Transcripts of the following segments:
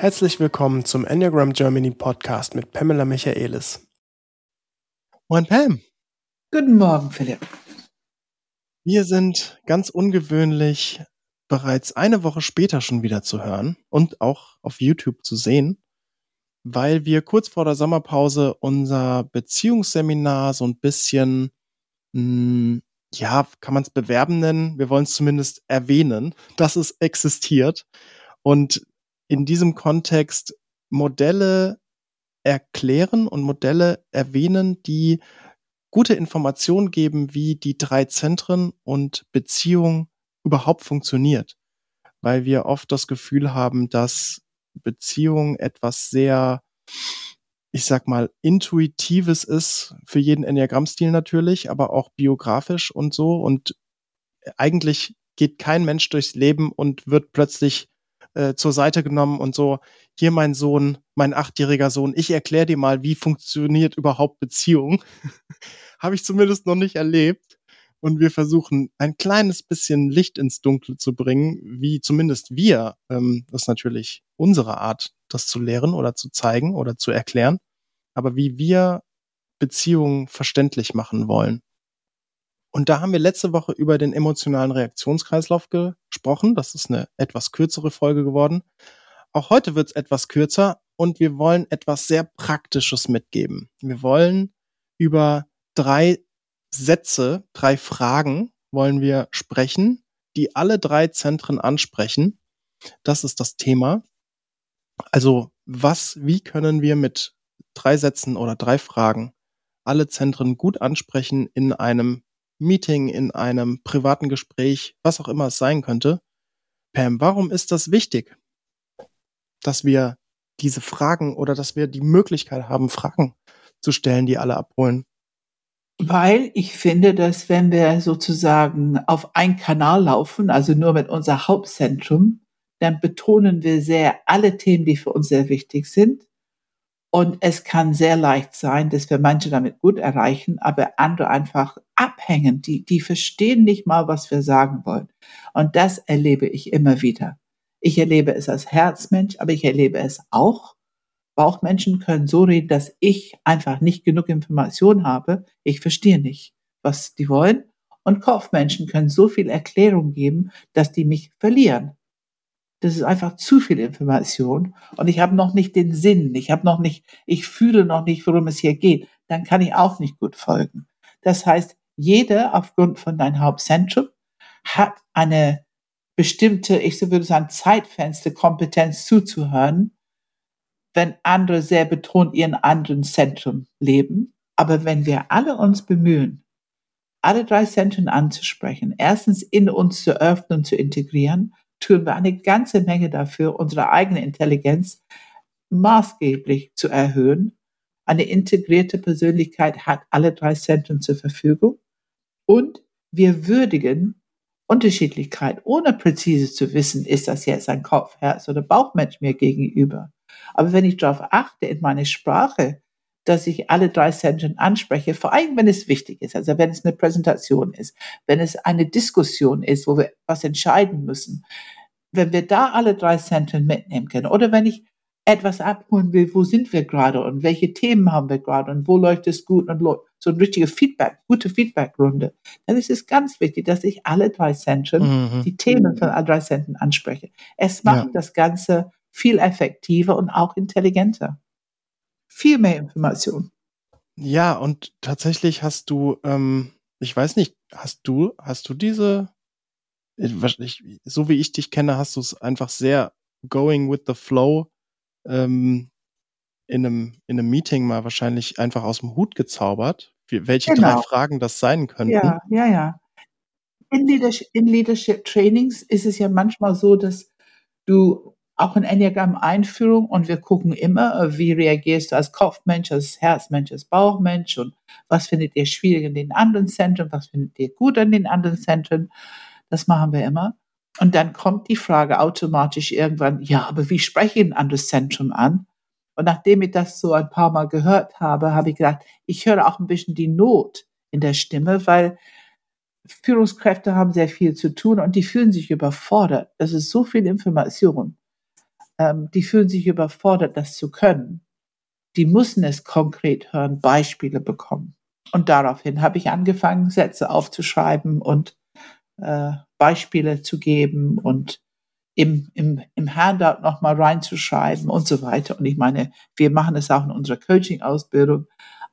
Herzlich willkommen zum Enneagram Germany Podcast mit Pamela Michaelis. Moin Pam. Guten Morgen, Philipp. Wir sind ganz ungewöhnlich bereits eine Woche später schon wieder zu hören und auch auf YouTube zu sehen, weil wir kurz vor der Sommerpause unser Beziehungsseminar so ein bisschen, mh, hm, ja, kann man es bewerben nennen? Wir wollen es zumindest erwähnen, dass es existiert. Und in diesem Kontext Modelle erklären und Modelle erwähnen, die gute Informationen geben, wie die drei Zentren und Beziehung überhaupt funktioniert. Weil wir oft das Gefühl haben, dass Beziehung etwas sehr, ich sag mal, intuitives ist, für jeden Enneagrammstil natürlich, aber auch biografisch und so. Und eigentlich geht kein Mensch durchs Leben und wird plötzlich äh, zur Seite genommen und so, hier mein Sohn, mein achtjähriger Sohn, ich erkläre dir mal, wie funktioniert überhaupt Beziehung. Habe ich zumindest noch nicht erlebt. Und wir versuchen ein kleines bisschen Licht ins Dunkle zu bringen, wie zumindest wir, ähm, das ist natürlich unsere Art, das zu lehren oder zu zeigen oder zu erklären, aber wie wir Beziehungen verständlich machen wollen. Und da haben wir letzte Woche über den emotionalen Reaktionskreislauf gesprochen. Das ist eine etwas kürzere Folge geworden. Auch heute wird es etwas kürzer und wir wollen etwas sehr Praktisches mitgeben. Wir wollen über drei Sätze, drei Fragen wollen wir sprechen, die alle drei Zentren ansprechen. Das ist das Thema. Also was, wie können wir mit drei Sätzen oder drei Fragen alle Zentren gut ansprechen in einem Meeting, in einem privaten Gespräch, was auch immer es sein könnte. Pam, warum ist das wichtig, dass wir diese Fragen oder dass wir die Möglichkeit haben, Fragen zu stellen, die alle abholen? Weil ich finde, dass wenn wir sozusagen auf einen Kanal laufen, also nur mit unser Hauptzentrum, dann betonen wir sehr alle Themen, die für uns sehr wichtig sind. Und es kann sehr leicht sein, dass wir manche damit gut erreichen, aber andere einfach abhängen. Die, die verstehen nicht mal, was wir sagen wollen. Und das erlebe ich immer wieder. Ich erlebe es als Herzmensch, aber ich erlebe es auch. Bauchmenschen können so reden, dass ich einfach nicht genug Information habe. Ich verstehe nicht, was die wollen. Und Kopfmenschen können so viel Erklärung geben, dass die mich verlieren. Das ist einfach zu viel Information und ich habe noch nicht den Sinn, ich habe noch nicht, ich fühle noch nicht, worum es hier geht. Dann kann ich auch nicht gut folgen. Das heißt, jeder aufgrund von deinem Hauptzentrum hat eine bestimmte, ich würde sagen, Zeitfenster, Kompetenz zuzuhören, wenn andere sehr betont ihren anderen Zentrum leben. Aber wenn wir alle uns bemühen, alle drei Zentren anzusprechen, erstens in uns zu öffnen und zu integrieren tun wir eine ganze Menge dafür, unsere eigene Intelligenz maßgeblich zu erhöhen. Eine integrierte Persönlichkeit hat alle drei Zentren zur Verfügung und wir würdigen Unterschiedlichkeit, ohne präzise zu wissen, ist das jetzt ein Kopf, Herz oder Bauchmensch mir gegenüber. Aber wenn ich darauf achte in meine Sprache, dass ich alle drei Zentren anspreche, vor allem wenn es wichtig ist, also wenn es eine Präsentation ist, wenn es eine Diskussion ist, wo wir was entscheiden müssen, wenn wir da alle drei Zentren mitnehmen können oder wenn ich etwas abholen will, wo sind wir gerade und welche Themen haben wir gerade und wo läuft es gut und so ein richtiger Feedback, gute Feedbackrunde, dann ist es ganz wichtig, dass ich alle drei Zentren, mhm. die Themen von allen drei Zentren anspreche. Es macht ja. das Ganze viel effektiver und auch intelligenter viel mehr Information. Ja, und tatsächlich hast du, ähm, ich weiß nicht, hast du, hast du diese, äh, so wie ich dich kenne, hast du es einfach sehr going with the flow ähm, in einem, in einem Meeting mal wahrscheinlich einfach aus dem Hut gezaubert, welche genau. drei Fragen das sein könnten. Ja, ja, ja. In Leadership, in Leadership Trainings ist es ja manchmal so, dass du auch in Enneagramm-Einführung und wir gucken immer, wie reagierst du als Kopfmensch, als Herzmensch, als Bauchmensch und was findet ihr schwierig in den anderen Zentren, was findet ihr gut an den anderen Zentren. Das machen wir immer. Und dann kommt die Frage automatisch irgendwann, ja, aber wie spreche ich ein anderes Zentrum an? Und nachdem ich das so ein paar Mal gehört habe, habe ich gedacht, ich höre auch ein bisschen die Not in der Stimme, weil Führungskräfte haben sehr viel zu tun und die fühlen sich überfordert. Das ist so viel Information. Ähm, die fühlen sich überfordert, das zu können. Die müssen es konkret hören, Beispiele bekommen. Und daraufhin habe ich angefangen, Sätze aufzuschreiben und äh, Beispiele zu geben und im, im, im Handout nochmal reinzuschreiben und so weiter. Und ich meine, wir machen es auch in unserer Coaching-Ausbildung.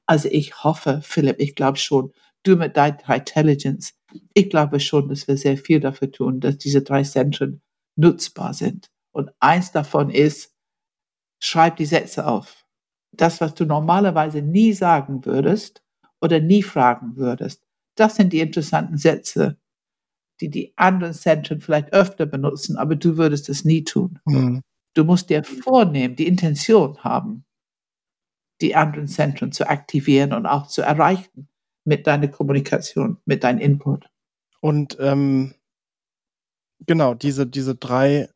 Also ich hoffe, Philipp, ich glaube schon, du mit deiner Intelligence, ich glaube schon, dass wir sehr viel dafür tun, dass diese drei Zentren nutzbar sind. Und eins davon ist, schreib die Sätze auf. Das, was du normalerweise nie sagen würdest oder nie fragen würdest. Das sind die interessanten Sätze, die die anderen Zentren vielleicht öfter benutzen, aber du würdest es nie tun. Mhm. Du musst dir vornehmen, die Intention haben, die anderen Zentren zu aktivieren und auch zu erreichen mit deiner Kommunikation, mit deinem Input. Und ähm, genau, diese, diese drei,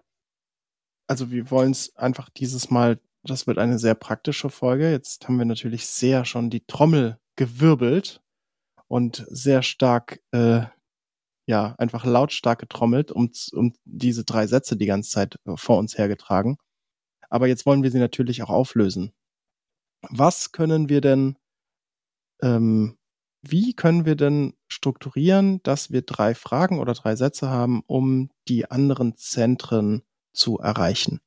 also wir wollen es einfach dieses Mal, das wird eine sehr praktische Folge. Jetzt haben wir natürlich sehr schon die Trommel gewirbelt und sehr stark äh, ja, einfach lautstark getrommelt und, und diese drei Sätze die ganze Zeit äh, vor uns hergetragen. Aber jetzt wollen wir sie natürlich auch auflösen. Was können wir denn, ähm, wie können wir denn strukturieren, dass wir drei Fragen oder drei Sätze haben, um die anderen Zentren zu erreichen?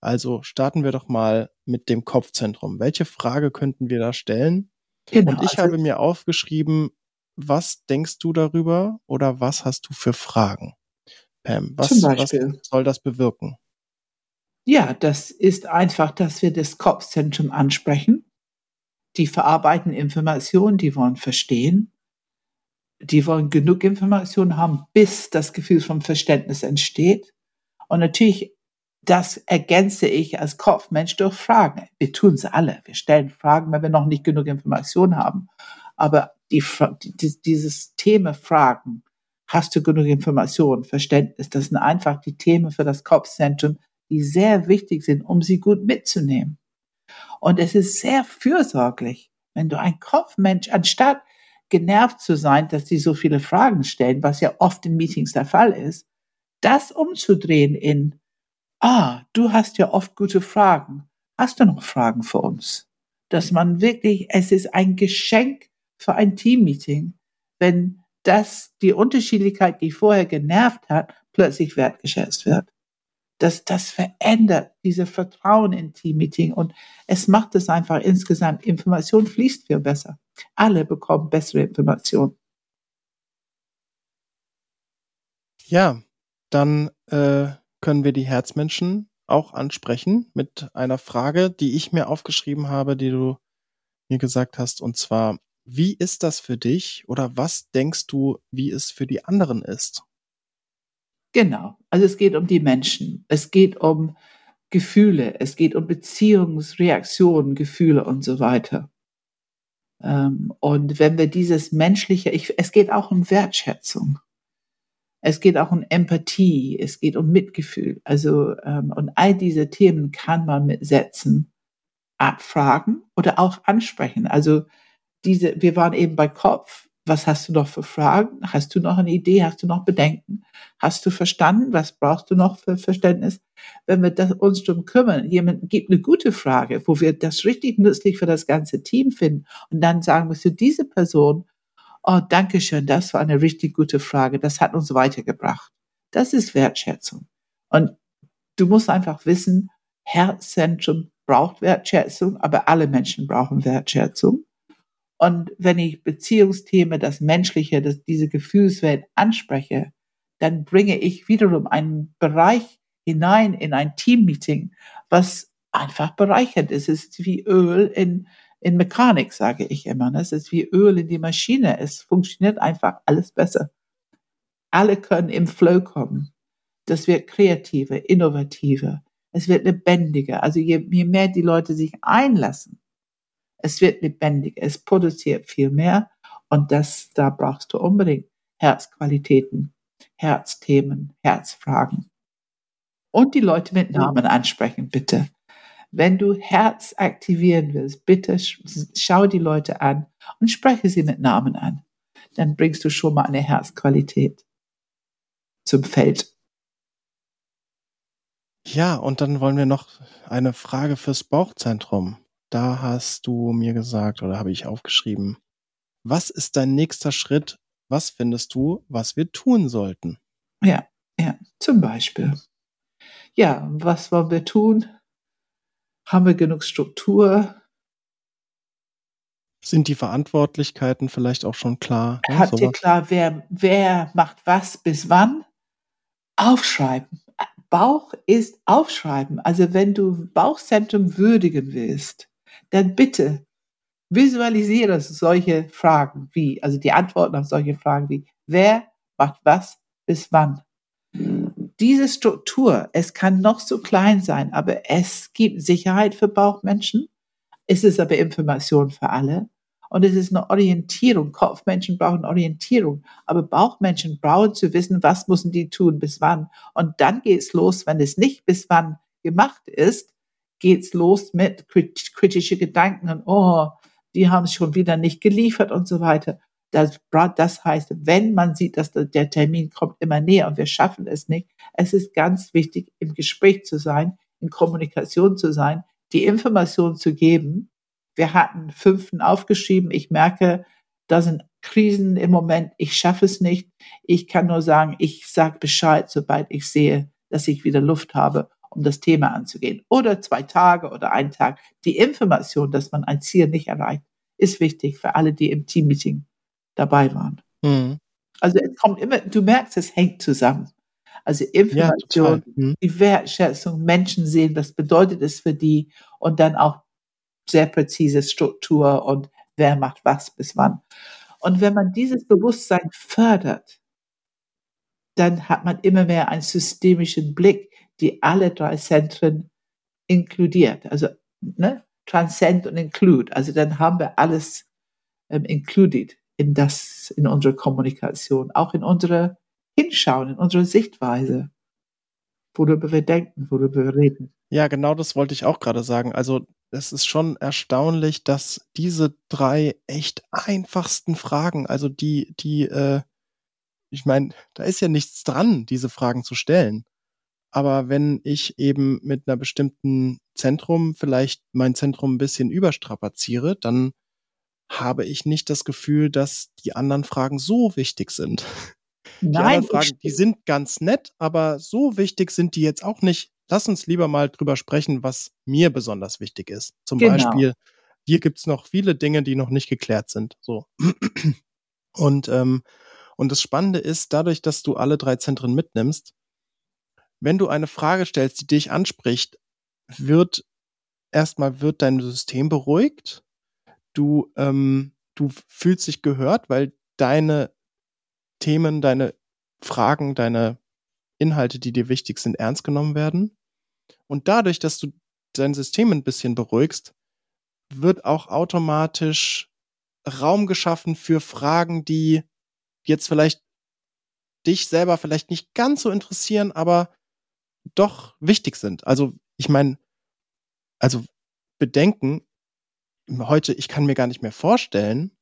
Also starten wir doch mal mit dem Kopfzentrum. Welche Frage könnten wir da stellen? Genau, und ich also habe mir aufgeschrieben, was denkst du darüber oder was hast du für Fragen? Pam, was, was soll das bewirken? Ja, das ist einfach, dass wir das Kopfzentrum ansprechen. Die verarbeiten Informationen, die wollen verstehen. Die wollen genug Informationen haben, bis das Gefühl von Verständnis entsteht. Und natürlich, das ergänze ich als Kopfmensch durch Fragen. Wir tun es alle. Wir stellen Fragen, wenn wir noch nicht genug Informationen haben. Aber die, die, dieses Thema Fragen, hast du genug Informationen, Verständnis, das sind einfach die Themen für das Kopfzentrum, die sehr wichtig sind, um sie gut mitzunehmen. Und es ist sehr fürsorglich, wenn du ein Kopfmensch, anstatt genervt zu sein, dass sie so viele Fragen stellen, was ja oft in Meetings der Fall ist, das umzudrehen in, ah, du hast ja oft gute Fragen. Hast du noch Fragen für uns? Dass man wirklich, es ist ein Geschenk für ein Teammeeting, wenn das, die Unterschiedlichkeit, die vorher genervt hat, plötzlich wertgeschätzt wird. Das, das verändert diese Vertrauen in Teammeeting und es macht es einfach insgesamt. Information fließt viel besser. Alle bekommen bessere Informationen. Ja, dann äh, können wir die Herzmenschen auch ansprechen mit einer Frage, die ich mir aufgeschrieben habe, die du mir gesagt hast, und zwar, wie ist das für dich oder was denkst du, wie es für die anderen ist? Genau. Also es geht um die Menschen. Es geht um Gefühle. Es geht um Beziehungsreaktionen, Gefühle und so weiter. Ähm, und wenn wir dieses menschliche, ich, es geht auch um Wertschätzung. Es geht auch um Empathie. Es geht um Mitgefühl. Also, ähm, und all diese Themen kann man mit Sätzen abfragen oder auch ansprechen. Also, diese, wir waren eben bei Kopf. Was hast du noch für Fragen? Hast du noch eine Idee? Hast du noch Bedenken? Hast du verstanden? Was brauchst du noch für Verständnis? Wenn wir das, uns darum kümmern, jemand gibt eine gute Frage, wo wir das richtig nützlich für das ganze Team finden und dann sagen zu dieser Person, oh, danke schön, das war eine richtig gute Frage, das hat uns weitergebracht. Das ist Wertschätzung. Und du musst einfach wissen, Herzzentrum braucht Wertschätzung, aber alle Menschen brauchen Wertschätzung. Und wenn ich Beziehungsthemen, das Menschliche, das, diese Gefühlswelt anspreche, dann bringe ich wiederum einen Bereich hinein in ein Teammeeting, was einfach bereichert ist. Es ist wie Öl in, in Mechanik, sage ich immer. Ne? Es ist wie Öl in die Maschine. Es funktioniert einfach alles besser. Alle können im Flow kommen. Das wird kreativer, innovativer. Es wird lebendiger. Also je, je mehr die Leute sich einlassen, es wird lebendig, es produziert viel mehr und das, da brauchst du unbedingt Herzqualitäten, Herzthemen, Herzfragen. Und die Leute mit Namen ansprechen, bitte. Wenn du Herz aktivieren willst, bitte schau die Leute an und spreche sie mit Namen an. Dann bringst du schon mal eine Herzqualität zum Feld. Ja, und dann wollen wir noch eine Frage fürs Bauchzentrum. Da hast du mir gesagt oder habe ich aufgeschrieben, was ist dein nächster Schritt? Was findest du, was wir tun sollten? Ja, ja, zum Beispiel. Ja, was wollen wir tun? Haben wir genug Struktur? Sind die Verantwortlichkeiten vielleicht auch schon klar? Ja, Habt ihr klar, wer, wer macht was bis wann? Aufschreiben. Bauch ist aufschreiben. Also wenn du Bauchzentrum würdigen willst, dann bitte visualisiere solche Fragen wie, also die Antworten auf solche Fragen wie, wer macht was bis wann? Diese Struktur, es kann noch so klein sein, aber es gibt Sicherheit für Bauchmenschen. Es ist aber Information für alle. Und es ist eine Orientierung. Kopfmenschen brauchen Orientierung, aber Bauchmenschen brauchen zu wissen, was müssen die tun, bis wann. Und dann geht's los, wenn es nicht bis wann gemacht ist, geht's los mit kritische Gedanken und oh, die haben es schon wieder nicht geliefert und so weiter. Das, das heißt, wenn man sieht, dass der Termin kommt immer näher und wir schaffen es nicht, es ist ganz wichtig, im Gespräch zu sein, in Kommunikation zu sein, die Information zu geben wir hatten fünften aufgeschrieben. Ich merke, da sind Krisen im Moment. Ich schaffe es nicht. Ich kann nur sagen, ich sage Bescheid, sobald ich sehe, dass ich wieder Luft habe, um das Thema anzugehen. Oder zwei Tage oder einen Tag. Die Information, dass man ein Ziel nicht erreicht, ist wichtig für alle, die im Teammeeting dabei waren. Mhm. Also es kommt immer, du merkst, es hängt zusammen. Also Information, ja, mhm. die Wertschätzung, Menschen sehen, was bedeutet es für die und dann auch sehr präzise Struktur und wer macht was bis wann. Und wenn man dieses Bewusstsein fördert, dann hat man immer mehr einen systemischen Blick, die alle drei Zentren inkludiert. Also ne, transcend und include. Also dann haben wir alles ähm, included in das, in unsere Kommunikation, auch in unsere Hinschauen, in unsere Sichtweise, worüber wir denken, worüber wir reden. Ja, genau das wollte ich auch gerade sagen. Also es ist schon erstaunlich, dass diese drei echt einfachsten Fragen, also die, die, äh, ich meine, da ist ja nichts dran, diese Fragen zu stellen. Aber wenn ich eben mit einer bestimmten Zentrum vielleicht mein Zentrum ein bisschen überstrapaziere, dann habe ich nicht das Gefühl, dass die anderen Fragen so wichtig sind. Die Nein, anderen Fragen, die sind ganz nett, aber so wichtig sind die jetzt auch nicht lass uns lieber mal drüber sprechen, was mir besonders wichtig ist. Zum genau. Beispiel, hier gibt's noch viele Dinge, die noch nicht geklärt sind. So. Und, ähm, und das Spannende ist, dadurch, dass du alle drei Zentren mitnimmst, wenn du eine Frage stellst, die dich anspricht, wird erstmal wird dein System beruhigt. Du, ähm, du fühlst dich gehört, weil deine Themen, deine Fragen, deine Inhalte, die dir wichtig sind, ernst genommen werden. Und dadurch, dass du dein System ein bisschen beruhigst, wird auch automatisch Raum geschaffen für Fragen, die jetzt vielleicht dich selber vielleicht nicht ganz so interessieren, aber doch wichtig sind. Also ich meine, also bedenken, heute, ich kann mir gar nicht mehr vorstellen,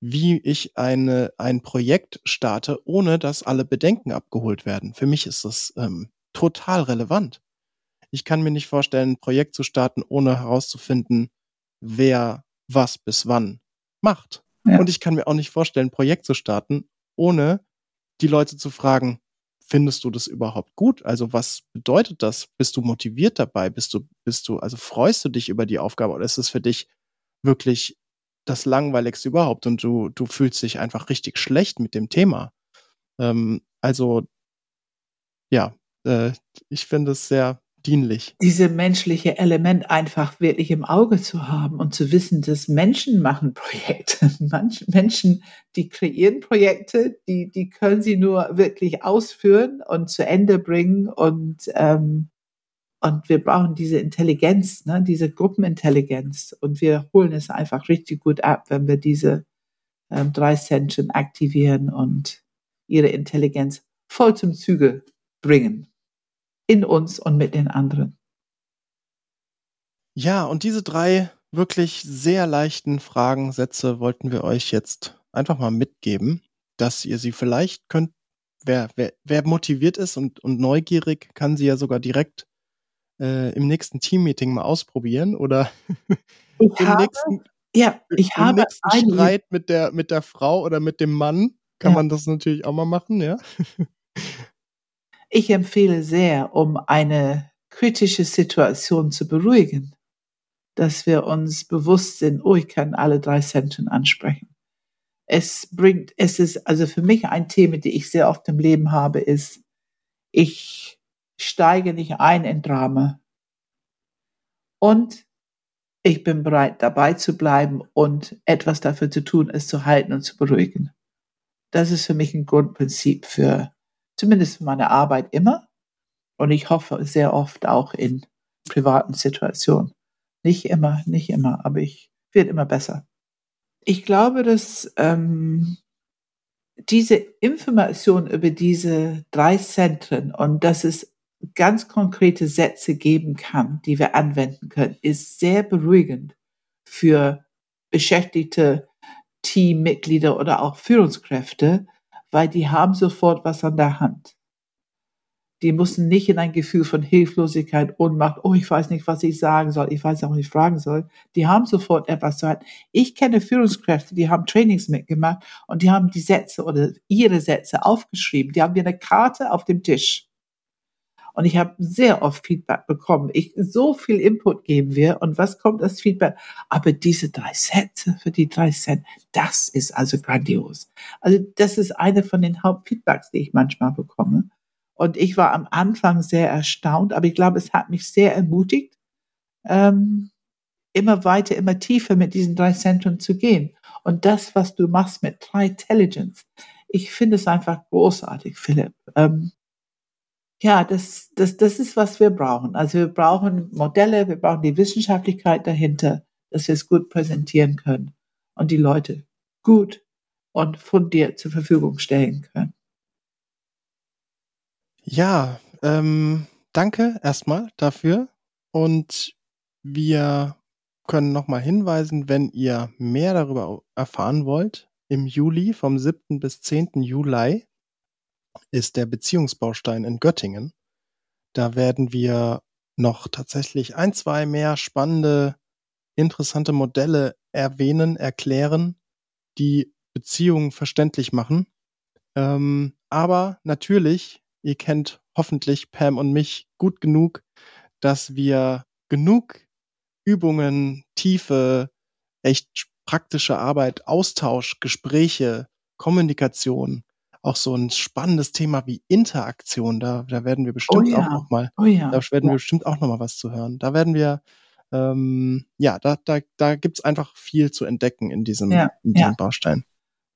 wie ich eine, ein Projekt starte, ohne dass alle Bedenken abgeholt werden. Für mich ist das ähm, total relevant. Ich kann mir nicht vorstellen, ein Projekt zu starten, ohne herauszufinden, wer was bis wann macht. Ja. Und ich kann mir auch nicht vorstellen, ein Projekt zu starten, ohne die Leute zu fragen, findest du das überhaupt gut? Also was bedeutet das? Bist du motiviert dabei? Bist du, bist du, also freust du dich über die Aufgabe oder ist es für dich wirklich das Langweiligste überhaupt und du, du fühlst dich einfach richtig schlecht mit dem Thema. Ähm, also, ja, äh, ich finde es sehr dienlich. Diese menschliche Element einfach wirklich im Auge zu haben und zu wissen, dass Menschen machen Projekte. Manche Menschen, die kreieren Projekte, die, die können sie nur wirklich ausführen und zu Ende bringen und ähm, und wir brauchen diese Intelligenz, ne, diese Gruppenintelligenz. Und wir holen es einfach richtig gut ab, wenn wir diese ähm, drei Zentren aktivieren und ihre Intelligenz voll zum Züge bringen. In uns und mit den anderen. Ja, und diese drei wirklich sehr leichten Fragen, Sätze wollten wir euch jetzt einfach mal mitgeben, dass ihr sie vielleicht könnt, wer, wer, wer motiviert ist und, und neugierig, kann sie ja sogar direkt äh, im nächsten Teammeeting mal ausprobieren oder ich im habe, nächsten, ja, ich im habe nächsten Streit mit der, mit der Frau oder mit dem Mann kann ja. man das natürlich auch mal machen, ja. Ich empfehle sehr, um eine kritische Situation zu beruhigen, dass wir uns bewusst sind, oh, ich kann alle drei Zentren ansprechen. Es bringt, es ist, also für mich ein Thema, die ich sehr oft im Leben habe, ist, ich steige nicht ein in Drama. Und ich bin bereit, dabei zu bleiben und etwas dafür zu tun, es zu halten und zu beruhigen. Das ist für mich ein Grundprinzip für zumindest für meine Arbeit immer. Und ich hoffe sehr oft auch in privaten Situationen. Nicht immer, nicht immer, aber ich werde immer besser. Ich glaube, dass ähm, diese Information über diese drei Zentren und dass es ganz konkrete Sätze geben kann, die wir anwenden können, ist sehr beruhigend für Beschäftigte, Teammitglieder oder auch Führungskräfte, weil die haben sofort was an der Hand. Die müssen nicht in ein Gefühl von Hilflosigkeit, Ohnmacht, oh, ich weiß nicht, was ich sagen soll, ich weiß auch nicht, fragen soll. Die haben sofort etwas zu halten. Ich kenne Führungskräfte, die haben Trainings mitgemacht und die haben die Sätze oder ihre Sätze aufgeschrieben. Die haben wir eine Karte auf dem Tisch. Und ich habe sehr oft Feedback bekommen. Ich, so viel Input geben wir. Und was kommt als Feedback? Aber diese drei Sätze für die drei Cent, das ist also grandios. Also das ist eine von den Hauptfeedbacks, die ich manchmal bekomme. Und ich war am Anfang sehr erstaunt, aber ich glaube, es hat mich sehr ermutigt, ähm, immer weiter, immer tiefer mit diesen drei Zentren zu gehen. Und das, was du machst mit Tri Intelligence, ich finde es einfach großartig, Philipp. Ähm, ja, das, das, das ist, was wir brauchen. Also wir brauchen Modelle, wir brauchen die Wissenschaftlichkeit dahinter, dass wir es gut präsentieren können und die Leute gut und fundiert zur Verfügung stellen können. Ja, ähm, danke erstmal dafür. Und wir können nochmal hinweisen, wenn ihr mehr darüber erfahren wollt, im Juli, vom 7. bis 10. Juli, ist der Beziehungsbaustein in Göttingen. Da werden wir noch tatsächlich ein, zwei mehr spannende, interessante Modelle erwähnen, erklären, die Beziehungen verständlich machen. Ähm, aber natürlich, ihr kennt hoffentlich Pam und mich gut genug, dass wir genug Übungen, tiefe, echt praktische Arbeit, Austausch, Gespräche, Kommunikation auch so ein spannendes Thema wie Interaktion. Da, da werden wir oh bestimmt oh ja. auch noch mal, oh ja. da werden wir bestimmt auch noch mal was zu hören. Da werden wir, ähm, ja, da, da, da gibt's einfach viel zu entdecken in diesem, ja. in diesem Baustein.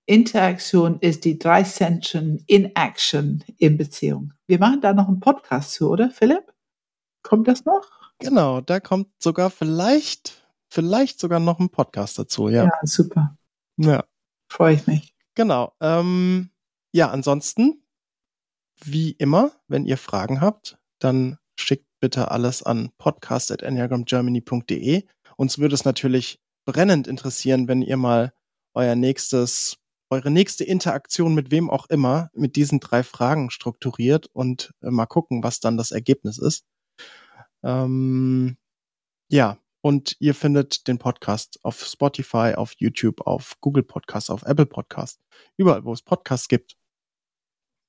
Interaktion ist die drei Zentren in Action in Beziehung. Wir machen da noch einen Podcast zu, oder Philipp? Kommt das noch? Genau, da kommt sogar vielleicht, vielleicht sogar noch ein Podcast dazu, ja. Ja, super. Ja. Freue ich mich. Genau. Ähm, ja, ansonsten, wie immer, wenn ihr Fragen habt, dann schickt bitte alles an podcast.enneagramgermany.de. Uns würde es natürlich brennend interessieren, wenn ihr mal euer nächstes, eure nächste Interaktion mit wem auch immer mit diesen drei Fragen strukturiert und äh, mal gucken, was dann das Ergebnis ist. Ähm, ja, und ihr findet den Podcast auf Spotify, auf YouTube, auf Google Podcast, auf Apple Podcast, überall, wo es Podcasts gibt.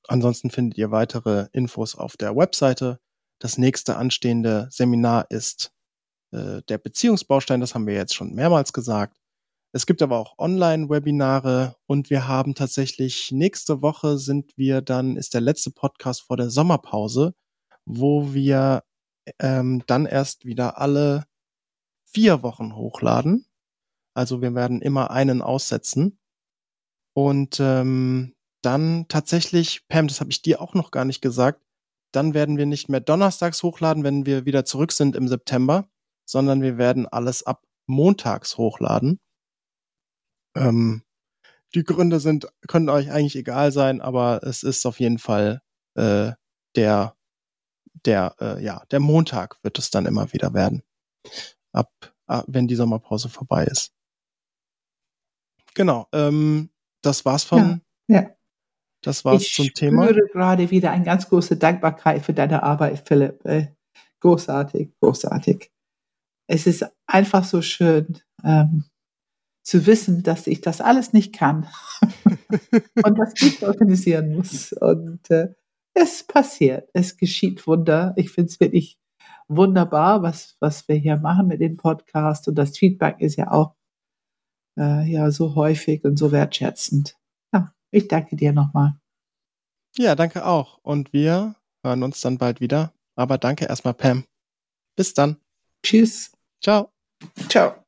Ansonsten findet ihr weitere Infos auf der Webseite. Das nächste anstehende Seminar ist äh, der Beziehungsbaustein, das haben wir jetzt schon mehrmals gesagt. Es gibt aber auch Online-Webinare und wir haben tatsächlich nächste Woche sind wir dann, ist der letzte Podcast vor der Sommerpause, wo wir ähm, dann erst wieder alle vier Wochen hochladen. Also wir werden immer einen aussetzen. Und ähm, dann tatsächlich, Pam, das habe ich dir auch noch gar nicht gesagt, dann werden wir nicht mehr donnerstags hochladen, wenn wir wieder zurück sind im September, sondern wir werden alles ab montags hochladen. Ähm, die Gründe sind, können euch eigentlich egal sein, aber es ist auf jeden Fall äh, der, der, äh, ja, der Montag wird es dann immer wieder werden. Ab, ab wenn die Sommerpause vorbei ist. Genau, ähm, das war's von, ja, ja. Das war's ich zum Thema. Ich spüre gerade wieder eine ganz große Dankbarkeit für deine Arbeit, Philipp. Äh, großartig, großartig. Es ist einfach so schön ähm, zu wissen, dass ich das alles nicht kann und das nicht organisieren muss. Und äh, es passiert, es geschieht Wunder. Ich finde es wirklich wunderbar, was, was wir hier machen mit dem Podcast. Und das Feedback ist ja auch äh, ja so häufig und so wertschätzend. Ich danke dir nochmal. Ja, danke auch. Und wir hören uns dann bald wieder. Aber danke erstmal, Pam. Bis dann. Tschüss. Ciao. Ciao.